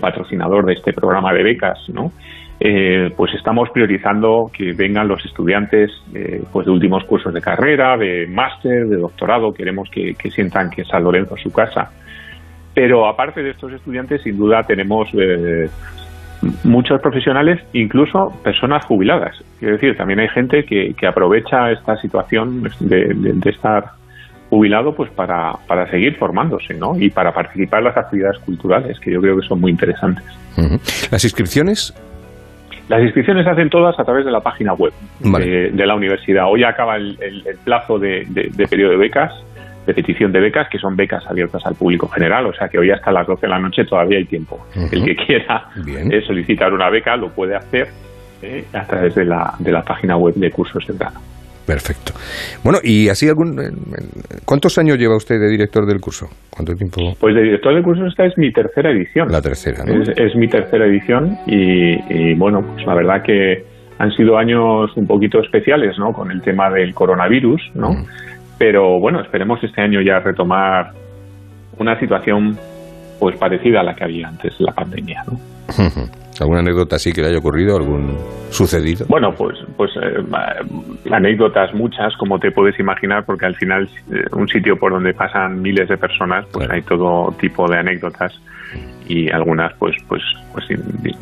patrocinador de este programa de becas, ¿no? Eh, pues estamos priorizando que vengan los estudiantes eh, pues de últimos cursos de carrera, de máster, de doctorado, queremos que, sientan que San Lorenzo es su casa. Pero aparte de estos estudiantes, sin duda tenemos eh, muchos profesionales, incluso personas jubiladas. Quiero decir, también hay gente que, que aprovecha esta situación de, estar jubilado pues para, para, seguir formándose ¿no? y para participar en las actividades culturales, que yo creo que son muy interesantes. ¿Las inscripciones? Las inscripciones se hacen todas a través de la página web de, la universidad. Hoy acaba el, plazo de, de periodo de becas de petición de becas, que son becas abiertas al público general, o sea que hoy hasta las 12 de la noche todavía hay tiempo. El que quiera eh, solicitar una beca lo puede hacer eh, a través de la, de la página web de Cursos de Verano. Perfecto. Bueno, y así algún, ¿cuántos años lleva usted de director del curso? ¿Cuánto tiempo? Pues de director del curso esta es mi tercera edición. La tercera, es, mi tercera edición y, bueno, pues la verdad que han sido años un poquito especiales, ¿no? Con el tema del coronavirus, ¿no? Pero bueno, esperemos este año ya retomar una situación pues parecida a la que había antes de la pandemia, ¿no? *laughs* ¿Alguna anécdota así que le haya ocurrido? ¿Algún sucedido? Bueno, pues, pues eh, anécdotas muchas, como te puedes imaginar, porque al final eh, un sitio por donde pasan miles de personas, pues hay todo tipo de anécdotas y algunas pues pues pues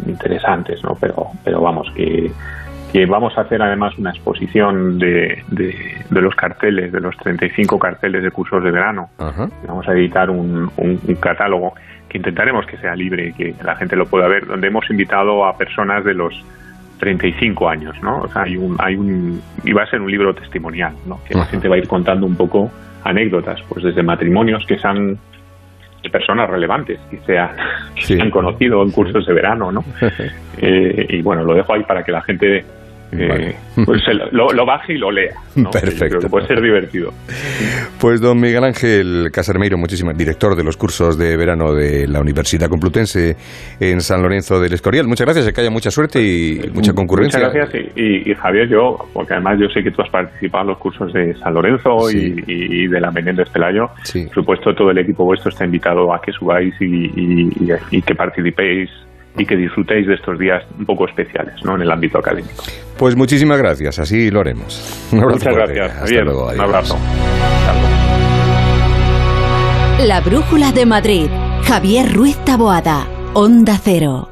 interesantes, ¿no? Pero pero vamos que que vamos a hacer además una exposición de, de, los carteles, de los 35 carteles de cursos de verano. Vamos a editar un, un, catálogo que intentaremos que sea libre y que la gente lo pueda ver, donde hemos invitado a personas de los 35 años, ¿no? O sea, hay un, hay un, y va a ser un libro testimonial, ¿no? Que la gente va a ir contando un poco anécdotas, pues desde matrimonios que se han de personas relevantes que se, han conocido en cursos de verano, ¿no? *laughs* Eh, y bueno, lo dejo ahí para que la gente eh, *laughs* pues lo, baje y lo lea. *laughs* Perfecto. creo puede ser divertido. Pues don Miguel Ángel Casermeiro, muchísimas, director de los cursos de verano de la Universidad Complutense en San Lorenzo del Escorial. Muchas gracias, que haya mucha suerte y mucha concurrencia. Muchas gracias y, Javier, yo, porque además yo sé que tú has participado en los cursos de San Lorenzo y, de la Menéndez Pelayo. Por supuesto, todo el equipo vuestro está invitado a que subáis y que participéis y que disfrutéis de estos días un poco especiales ¿no? en el ámbito académico. Pues muchísimas gracias, así lo haremos. Muchas gracias, Javier. un abrazo. La Brújula de Madrid, Javier Ruiz Taboada, Onda Cero.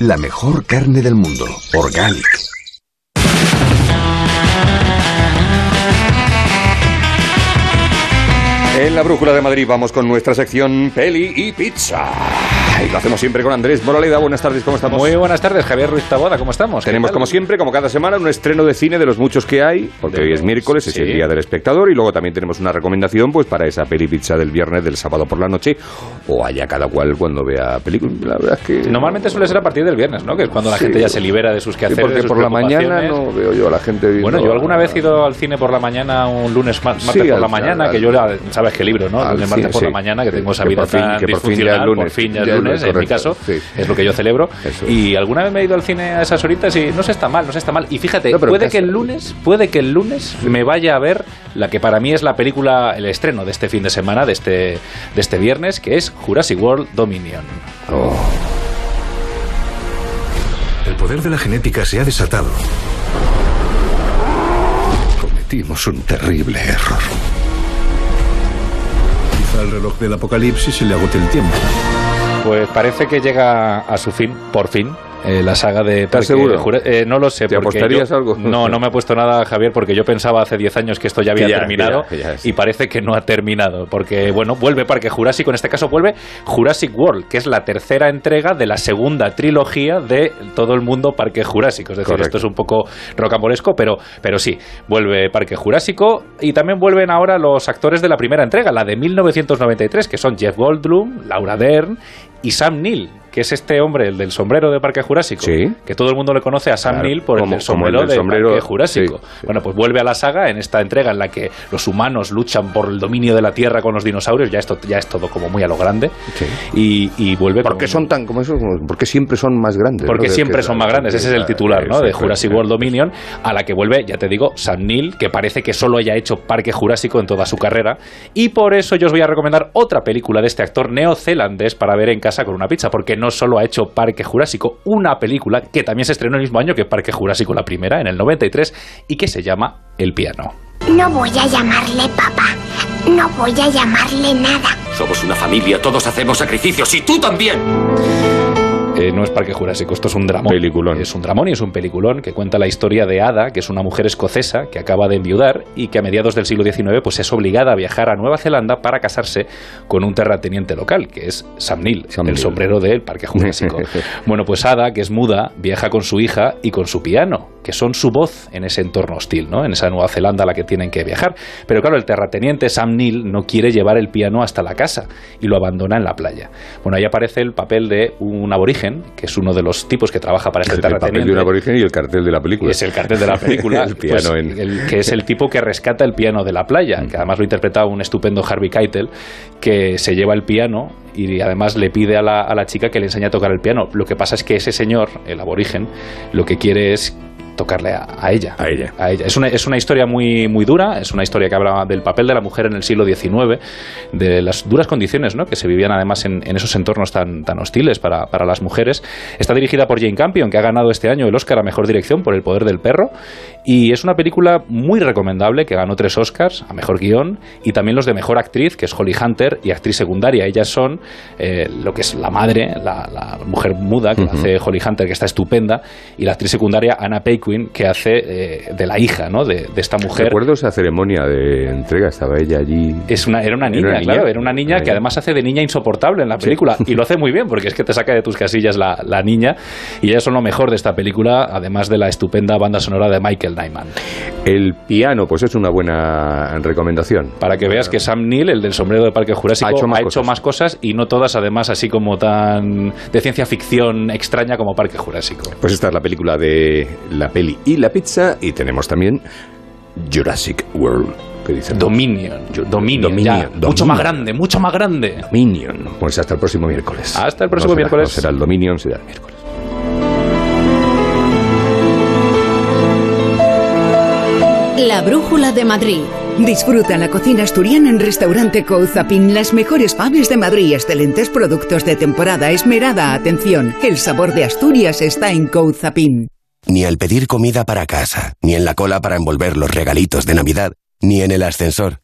La mejor carne del mundo. Organic. En la Brújula de Madrid vamos con nuestra sección Peli y Pizza. Y lo hacemos siempre con Andrés Moraleda. Buenas tardes, ¿cómo estamos? Muy buenas tardes, Javier Ruiz Taboda, ¿cómo estamos? Tenemos, como siempre, como cada semana, un estreno de cine de los muchos que hay, porque hoy es miércoles, es el día del espectador, y luego también tenemos una recomendación pues para esa peli pizza del viernes, del sábado por la noche, o allá cada cual cuando vea película. La verdad es que. Normalmente suele ser a partir del viernes, ¿no? Que es cuando la Sí. gente ya se libera de sus Sí, quehaceres. porque de sus por la mañana no veo yo a la gente Bueno, yo alguna vez he ido al cine por la mañana, un lunes, ma- martes Sí, por al- la mañana, al- que yo, sabes que libro, ¿no? Lunes, martes por la sí. mañana, que Sí, tengo esa que vida por fin- tan que por fin ya es disfuncional, lunes. en mi caso, sí. es lo que yo celebro. Eso. Y alguna vez me he ido al cine a esas horitas y no se está mal, no se está mal. Y fíjate, No, puede que el lunes, puede que el lunes me vaya a ver la que para mí es la película, el estreno de este fin de semana, de este, de este viernes, que es Jurassic World Dominion. El poder de la genética se ha desatado. Cometimos un terrible error. Quizá al reloj del apocalipsis se le agote el tiempo. Pues parece que llega a su fin, por fin. eh, la saga de ¿Estás seguro? Eh, no lo sé. ¿Te porque apostarías yo- algo? *laughs* No, no me he puesto nada, Javier, porque yo pensaba hace 10 años que esto ya había ya, terminado ya, ya, y parece que no ha terminado. Porque, bueno, vuelve Parque Jurásico, en este caso vuelve Jurassic World, que es la tercera entrega de la segunda trilogía de todo el mundo Parque Jurásico. Es decir, Correcto. esto es un poco rocambolesco, pero, pero sí, vuelve Parque Jurásico y también vuelven ahora los actores de la primera entrega, la de 1993, que son Jeff Goldblum, Laura Dern y Sam Neill, que es este hombre, el del sombrero de Parque Jurásico, que todo el mundo le conoce a Sam Claro, Neill por como- el sombrero del de sombrero, Parque Jurásico. sí, Bueno, pues vuelve a la saga en esta entrega en la que los humanos luchan por el dominio de la Tierra con los dinosaurios, ya esto ya es todo como muy a lo grande. Y, y vuelve ¿Por qué son tan como esos? Porque siempre son más grandes. porque siempre son más grandes, ese es el la- titular ¿no? de Jurassic. World Dominion, a la que vuelve, ya te digo, Sam Neill, que parece que solo haya hecho Parque Jurásico en toda su carrera, y por eso yo os voy a recomendar otra película de este actor neozelandés para ver en casa con una pizza, porque no solo ha hecho Parque Jurásico, una película que también se estrenó el mismo año que Parque Jurásico la primera, en el 93, y que se llama El piano. No voy a llamarle papá. No voy a llamarle nada. Somos una familia, todos hacemos sacrificios y tú también. Eh, no es Parque Jurásico, esto es un dramón. Peliculón. Es un dramón y es un peliculón que cuenta la historia de Ada, que es una mujer escocesa que acaba de enviudar y que a mediados del siglo XIX pues, es obligada a viajar a Nueva Zelanda para casarse con un terrateniente local, que es Sam Neill, el Neill. sombrero del Parque Jurásico. *laughs* bueno, pues Ada, que es muda, viaja con su hija y con su piano, que son su voz en ese entorno hostil, ¿no? en esa Nueva Zelanda a la que tienen que viajar. Pero claro, el terrateniente Sam Neill no quiere llevar el piano hasta la casa y lo abandona en la playa. Bueno, ahí aparece el papel de un aborigen, que es uno de los tipos que trabaja para este El papel terrateniente. de un aborigen y el cartel de la película. Es el cartel de la película, *laughs* el piano pues, en... el- que es el tipo que rescata el piano de la playa, que además lo interpreta un estupendo Harvey Keitel, que se lleva el piano y además le pide a la, a la chica que le enseñe a tocar el piano. Lo que pasa es que ese señor, el aborigen, lo que quiere es tocarle a, a ella. A ella. A ella. Es una, es una historia muy, muy dura, es una historia que habla del papel de la mujer en el siglo XIX, de las duras condiciones ¿no? que se vivían además en, en esos entornos tan, tan hostiles para, para las mujeres. Está dirigida por Jane Campion, que ha ganado este año el Oscar a Mejor Dirección por El Poder del Perro, y es una película muy recomendable que ganó tres Oscars a Mejor Guión y también los de Mejor Actriz, que es Holly Hunter, y Actriz Secundaria. Ellas son eh, lo que es la madre, la, la mujer muda, que la hace Holly Hunter, que está estupenda, y la actriz secundaria Anna Paquin, Quinn, que hace eh, de la hija ¿no? de, de esta mujer. Recuerdo esa ceremonia de entrega, estaba ella allí. Es una, era una niña, claro, era una niña que además hace de niña insoportable en la película y lo hace muy bien porque es que te saca de tus casillas la, la niña y ellas son lo mejor de esta película, además de la estupenda banda sonora de Michael Nyman. El piano, pues es una buena recomendación. Para que veas que Sam Neill, el del sombrero de Parque Jurásico, Ha hecho más ha hecho cosas. más cosas y no todas además así como tan de ciencia ficción extraña como Parque Jurásico. Pues esta es la película de la peli y la pizza y tenemos también Jurassic World. que dicen? Dominion, Dominion, ya, mucho más grande, mucho más grande. Dominion. Pues hasta el próximo miércoles. Hasta el próximo No será- miércoles. no será el Dominion, será el miércoles. La Brújula de Madrid. Disfruta la cocina asturiana en Restaurante Couzapin. Las mejores faves de Madrid, excelentes productos de temporada, esmerada atención. El sabor de Asturias está en Couzapin. Ni al pedir comida para casa, ni en la cola para envolver los regalitos de Navidad, ni en el ascensor.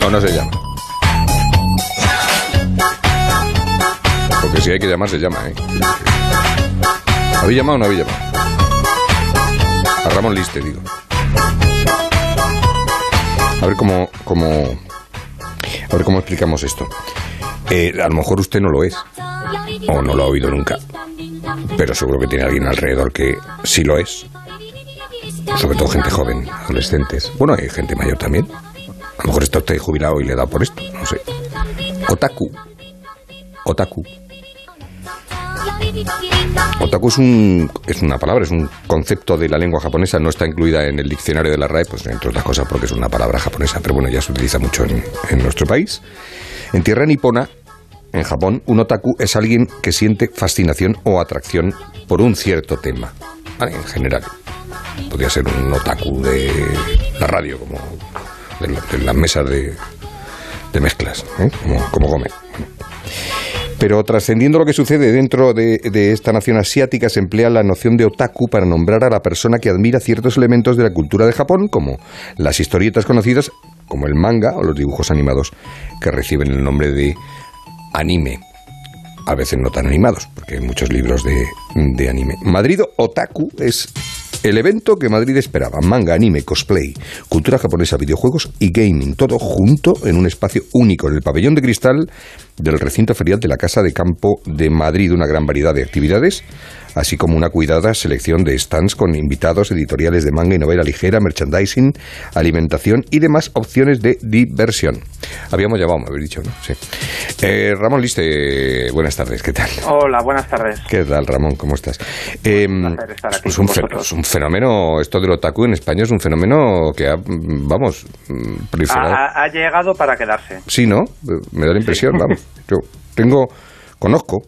No, no se llama. Porque si hay que llamar, se llama, ¿eh? ¿Habéis llamado o no habéis llamado? A Ramón Liste, digo. A ver cómo, cómo, a ver cómo explicamos esto. Eh, a lo mejor usted no lo es, o no lo ha oído nunca, pero seguro que tiene alguien alrededor que sí lo es. Sobre todo gente joven, adolescentes. Bueno, hay gente mayor también. A lo mejor está usted jubilado y le da por esto, no sé. Otaku. Otaku. Otaku es, un, es una palabra, es un concepto de la lengua japonesa, no está incluida en el diccionario de la RAE, pues entre otras cosas porque es una palabra japonesa, pero bueno, ya se utiliza mucho en, en nuestro país. En tierra nipona, en Japón, un otaku es alguien que siente fascinación o atracción por un cierto tema, en general. Podría ser un otaku de la radio, como de, la- las mesas de, de mezclas, ¿eh? como, como Gómez. Pero trascendiendo lo que sucede dentro de, de esta nación asiática, se emplea la noción de otaku para nombrar a la persona que admira ciertos elementos de la cultura de Japón, como las historietas conocidas como el manga o los dibujos animados que reciben el nombre de anime. A veces no tan animados, porque hay muchos libros de, de anime. Madrid Otaku es el evento que Madrid esperaba. Manga, anime, cosplay, cultura japonesa, videojuegos y gaming. Todo junto en un espacio único en el pabellón de cristal del recinto ferial de la Casa de Campo de Madrid. Una gran variedad de actividades, así como una cuidada selección de stands con invitados, editoriales de manga y novela ligera, merchandising, alimentación y demás opciones de diversión. Habíamos llamado, me habéis dicho, ¿no? Sí. Eh, Ramón Liste, buenas tardes, ¿qué tal? Hola, buenas tardes. ¿Qué tal, Ramón? ¿Cómo estás? Eh, estar aquí es, un fe- vosotros. es un fenómeno, esto del otaku en España es un fenómeno que ha, vamos, proliferado. Ha, ha- ha llegado para quedarse. Sí, ¿no? Me da la impresión, vamos. *laughs* Yo tengo, conozco,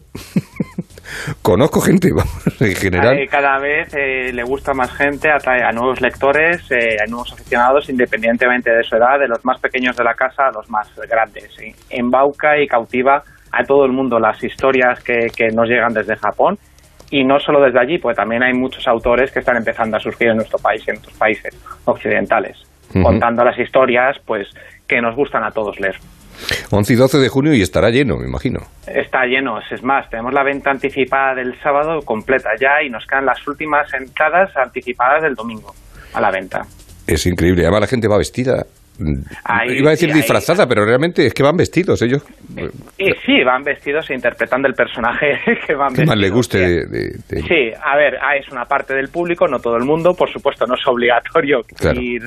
conozco gente, *laughs* vamos, en general. Eh, cada vez eh, le gusta más gente, atrae a nuevos lectores, eh, a nuevos aficionados, independientemente de su edad, de los más pequeños de la casa a los más grandes. ¿sí? Embauca y cautiva a todo el mundo las historias que, que nos llegan desde Japón. Y no solo desde allí, pues también hay muchos autores que están empezando a surgir en nuestro país y en otros países occidentales, contando las historias pues que nos gustan a todos leer. 11 y 12 de junio y estará lleno, me imagino. Está lleno, es más, tenemos la venta anticipada del sábado completa ya y nos quedan las últimas entradas anticipadas del domingo a la venta. Es increíble. Además, la gente va vestida. Ahí, Iba a decir sí, ahí. disfrazada, pero realmente es que van vestidos ellos. Y sí, van vestidos e interpretando el personaje *laughs* que van ¿Qué más vestidos. le guste de- de- de- Sí, a ver, ah, es una parte del público, no todo el mundo, por supuesto no es obligatorio Claro. ir,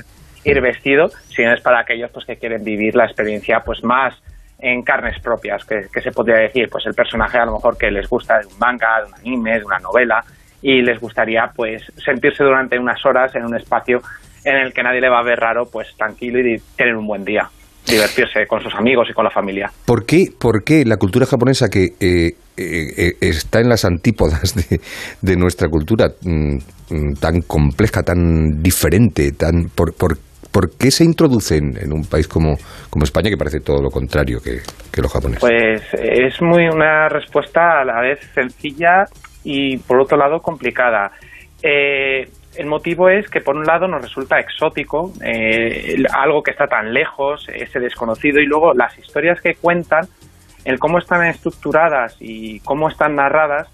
ir vestido, sino es para aquellos pues que quieren vivir la experiencia pues más en carnes propias, que, se podría decir, pues el personaje a lo mejor que les gusta de un manga, de un anime, de una novela, y les gustaría pues sentirse durante unas horas en un espacio en el que nadie le va a ver raro, pues tranquilo y tener un buen día. divertirse con sus amigos y con la familia. ¿Por qué, por qué la cultura japonesa que eh, eh, eh, está en las antípodas de, de nuestra cultura mm, mm, tan compleja, tan diferente, tan por, por qué se introducen en un país como, como España que parece todo lo contrario que, los japoneses? Pues es muy una respuesta a la vez sencilla y por otro lado complicada. Eh, el motivo es que por un lado nos resulta exótico, eh, algo que está tan lejos, ese desconocido, y luego las historias que cuentan, el cómo están estructuradas y cómo están narradas,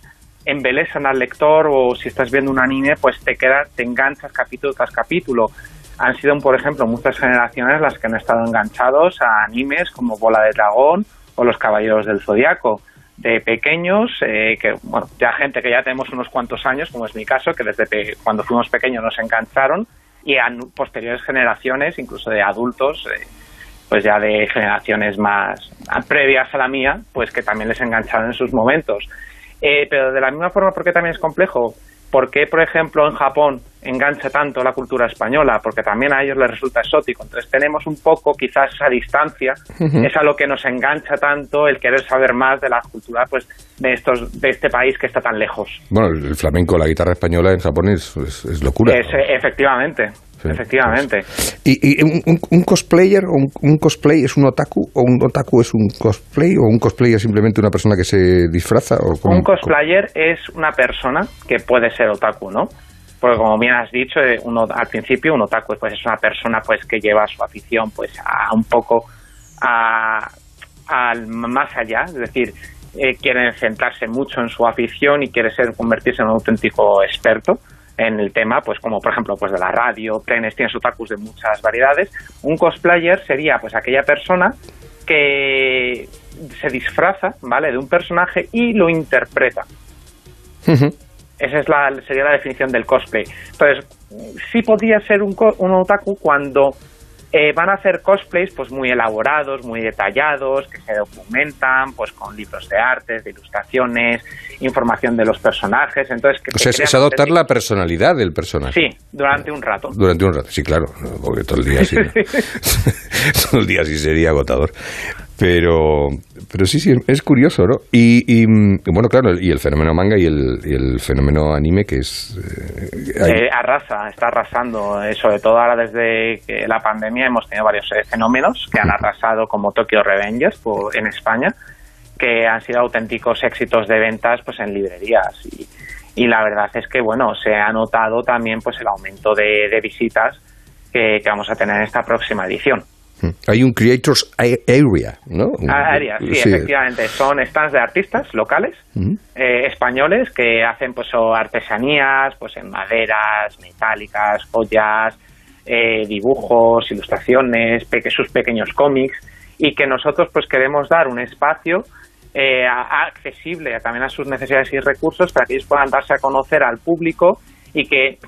embelesan al lector o si estás viendo un anime, pues te queda, te enganchas capítulo tras capítulo. Han sido, por ejemplo, muchas generaciones las que han estado enganchados a animes como Bola de Dragón o Los Caballeros del Zodiaco. De pequeños, eh, que bueno, ya gente que ya tenemos unos cuantos años, como es mi caso, que desde pe- cuando fuimos pequeños nos engancharon, y a posteriores generaciones, incluso de adultos, eh, pues ya de generaciones más previas a la mía, pues que también les engancharon en sus momentos. Eh, pero de la misma forma, ¿por qué también es complejo? ¿Por qué, por ejemplo, en Japón engancha tanto la cultura española? Porque también a ellos les resulta exótico. Entonces tenemos un poco quizás esa distancia, es a lo que nos engancha tanto el querer saber más de la cultura pues de estos de este país que está tan lejos. Bueno, el flamenco, la guitarra española en Japón es, es- es locura. Es, efectivamente, efectivamente. ¿Y, y un, cosplayer o un, un cosplay es un otaku o un otaku es un cosplay o un cosplay es simplemente una persona que se disfraza o Un cosplayer es una persona que puede ser otaku, ¿no? Porque como bien has dicho, eh, uno al principio un otaku pues es una persona pues que lleva su afición pues a un poco a, al más allá, es decir, eh, quiere centrarse mucho en su afición y quiere ser convertirse en un auténtico experto en el tema, pues como por ejemplo pues de la radio, trenes, tienes otakus de muchas variedades. Un cosplayer sería pues aquella persona que se disfraza, ¿vale? De un personaje y lo interpreta. Esa es la, sería la definición del cosplay. Entonces, sí podría ser un, un otaku cuando eh, van a hacer cosplays pues muy elaborados, muy detallados, que se documentan pues con libros de artes, de ilustraciones, información de los personajes. Entonces, que O sea, es, adoptar la personalidad del personaje. Sí, durante un rato. Durante un rato, sí, claro, porque todo el día sí, ¿no? *laughs* *laughs* todo el día sí sería agotador. Pero, pero sí, sí, es curioso, ¿no? Y, y, mm, bueno, claro, y el fenómeno manga y el, y el fenómeno anime, que es... eh, Eh, arrasa, está arrasando. eh, sobre todo ahora desde que la pandemia hemos tenido varios eh, fenómenos que han arrasado como Tokyo Revengers por- en España, que han sido auténticos éxitos de ventas pues en librerías. Y, y la verdad es que bueno, se ha notado también pues el aumento de, de visitas que, que vamos a tener en esta próxima edición. Hay un Creators Area, ¿no? Áreas, sí, efectivamente, son stands de artistas locales eh, españoles que hacen pues artesanías pues en maderas metálicas joyas eh, dibujos ilustraciones peque- sus pequeños cómics y que nosotros pues queremos dar un espacio eh, a- accesible también a sus necesidades y recursos para que ellos puedan darse a conocer al público y que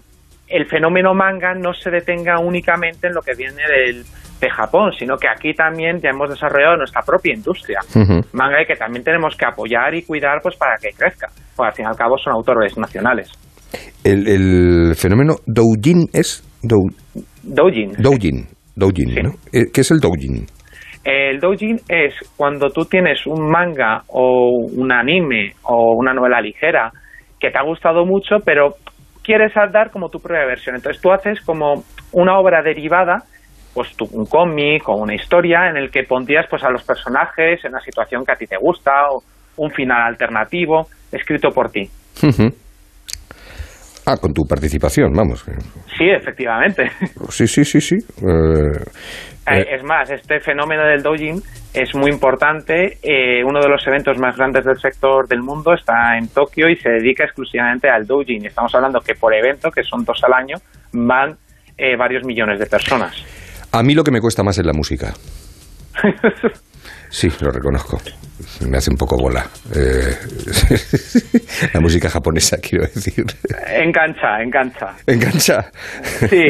el fenómeno manga no se detenga únicamente en lo que viene del, de Japón, sino que aquí también ya hemos desarrollado nuestra propia industria manga y que también tenemos que apoyar y cuidar pues para que crezca, porque al fin y al cabo son autores nacionales. El, el fenómeno doujin es... Dou, Doujin. doujin, doujin, ¿no? Eh, ¿Qué es el doujin? El doujin es cuando tú tienes un manga o un anime o una novela ligera que te ha gustado mucho, pero quieres dar como tu propia versión. Entonces tú haces como una obra derivada, pues tú, un cómic o una historia en el que pondrías pues a los personajes en una situación que a ti te gusta o un final alternativo escrito por ti. Ah, con tu participación, vamos. Sí, efectivamente. *laughs* Sí, sí, sí, sí. Eh, Eh, eh, Es más, este fenómeno del doujin es muy importante. Eh, uno de los eventos más grandes del sector del mundo está en Tokio y se dedica exclusivamente al doujin. Estamos hablando que por evento, que son dos al año, van eh, varios millones de personas. A mí lo que me cuesta más es la música. *laughs* Sí, lo reconozco. Me hace un poco bola. Eh, *laughs* la música japonesa, quiero decir. Engancha, engancha. Engancha. Sí,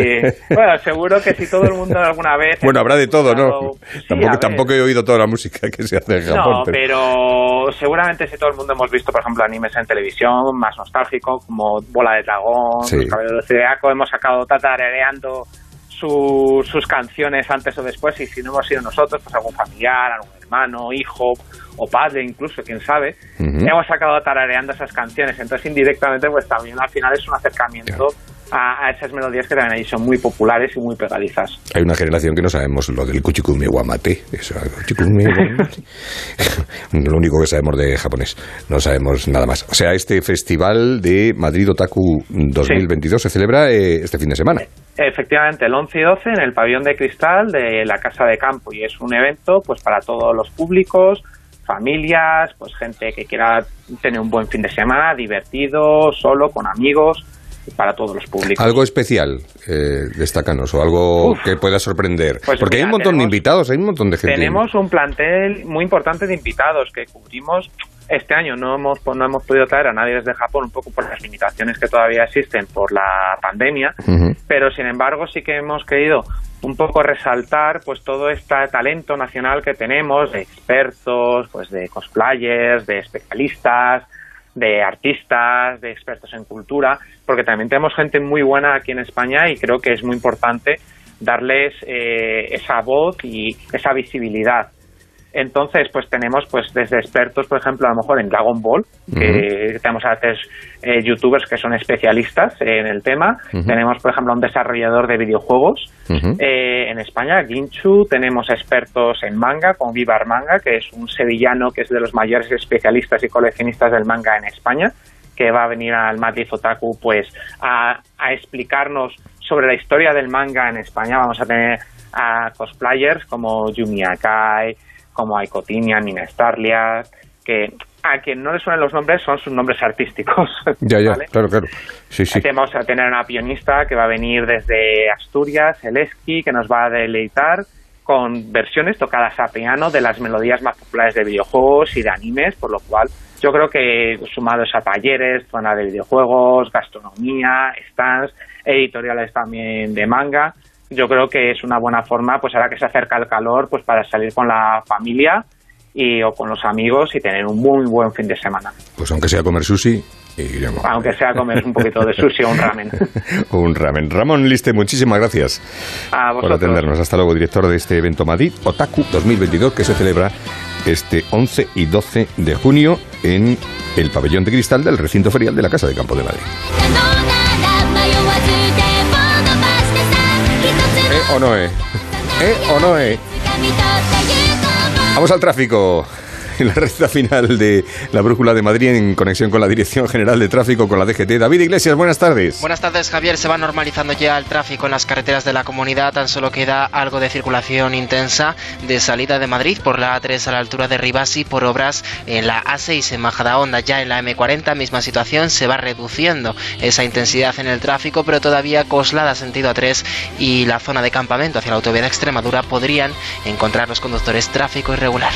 bueno, seguro que si todo el mundo alguna vez... Bueno, habrá de todo, ¿no? Sí, tampoco, he oído toda la música que se hace en Japón. No, pero seguramente si todo el mundo hemos visto, por ejemplo, animes en televisión más nostálgico, como Bola de Dragón, Sí. Los Caballeros Zodiaco, hemos sacado tatareando sus canciones antes o después y si no hemos sido nosotros, pues algún familiar, algún hermano, hijo o padre incluso, quién sabe, hemos acabado tarareando esas canciones. Entonces indirectamente pues también al final es un acercamiento a, a, esas melodías que también ahí son muy populares y muy pegadizas. Hay una generación que no sabemos lo del kuchikumi guamate. Eso, *laughs* guamate. *laughs* lo único que sabemos de japonés. No sabemos nada más. O sea, este festival de Madrid Otaku 2022 sí. se celebra eh, este fin de semana. Efectivamente, el 11 y 12 en el pabellón de cristal de la Casa de Campo y es un evento pues para todos los públicos, familias, pues gente que quiera tener un buen fin de semana, divertido, solo, con amigos para todos los públicos. Algo especial, eh, destacanos, o algo Uf, que pueda sorprender. Pues Porque mira, hay un montón tenemos, de invitados, hay un montón de gente. Tenemos un plantel muy importante de invitados que cubrimos este año. No hemos, no hemos podido traer a nadie desde Japón, un poco por las limitaciones que todavía existen por la pandemia, uh -huh. pero sin embargo sí que hemos querido un poco resaltar pues todo este talento nacional que tenemos de expertos, pues de cosplayers, de especialistas, de artistas, de expertos en cultura, porque también tenemos gente muy buena aquí en España y creo que es muy importante darles eh, esa voz y esa visibilidad. Entonces, pues tenemos pues desde expertos, por ejemplo, a lo mejor en Dragon Ball, que uh -huh. tenemos a veces eh, youtubers que son especialistas en el tema. Uh -huh. Tenemos, por ejemplo, a un desarrollador de videojuegos uh -huh. eh, en España, Ginchu. Tenemos expertos en manga, con Vivar Manga, que es un sevillano que es de los mayores especialistas y coleccionistas del manga en España, que va a venir al Madrid Otaku pues a, a explicarnos sobre la historia del manga en España. Vamos a tener a cosplayers como Yumi Akai, como Aikotinia, Nina Starlia, que a quien no le suenen los nombres son sus nombres artísticos. *laughs* Ya, ya, ¿vale? claro, claro. Sí, sí. Vamos a tener una pianista que va a venir desde Asturias, el Esqui, que nos va a deleitar con versiones tocadas a piano de las melodías más populares de videojuegos y de animes, por lo cual yo creo que sumados a talleres, zona de videojuegos, gastronomía, stands, editoriales también de manga, yo creo que es una buena forma, pues ahora que se acerca el calor, pues para salir con la familia y, o con los amigos y tener un muy buen fin de semana. Pues aunque sea comer sushi, iremos. Aunque sea comer un poquito de sushi o un ramen. o *laughs* un ramen. Ramón Liste, muchísimas gracias a por atendernos. Hasta luego, director de este evento Madrid, Otaku 2022, que se celebra este 11 y 12 de junio en el pabellón de cristal del recinto ferial de la Casa de Campo de Madrid. ¿Eh o no es? ¿Eh o no es? Vamos al tráfico. *laughs* En la recta final de la Brújula de Madrid en conexión con la Dirección General de Tráfico con la DGT. David Iglesias, buenas tardes. Buenas tardes, Javier. Se va normalizando ya el tráfico en las carreteras de la comunidad. Tan solo queda algo de circulación intensa de salida de Madrid por la A3 a la altura de Ribasi por obras en la A6 en Majadahonda. Ya en la M40, misma situación, se va reduciendo esa intensidad en el tráfico, pero todavía Coslada sentido A3 y la zona de campamento hacia la autovía de Extremadura podrían encontrar los conductores tráfico irregular.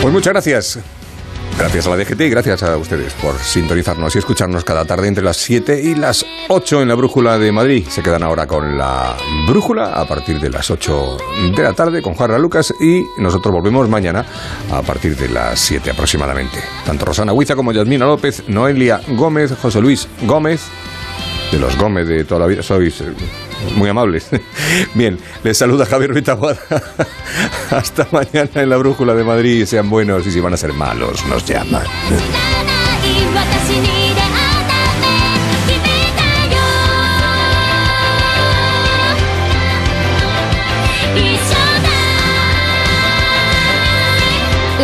Pues muchas gracias. Gracias a la DGT y gracias a ustedes por sintonizarnos y escucharnos cada tarde entre las 7 y las 8 en la Brújula de Madrid. Se quedan ahora con la Brújula a partir de las 8 de la tarde con Juan Lucas y nosotros volvemos mañana a partir de las 7 aproximadamente. Tanto Rosana Huiza como Yasmina López, Noelia Gómez, José Luis Gómez, de los Gómez de toda la vida, sois muy amables. *laughs* Bien, les saluda Javier Vitaboada. *laughs* Hasta mañana en la Brújula de Madrid. Sean buenos y si van a ser malos, nos llaman.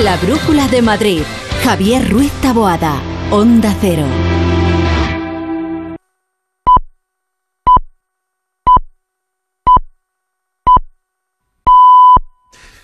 La Brújula de Madrid. Javier Ruiz Taboada. Onda Cero.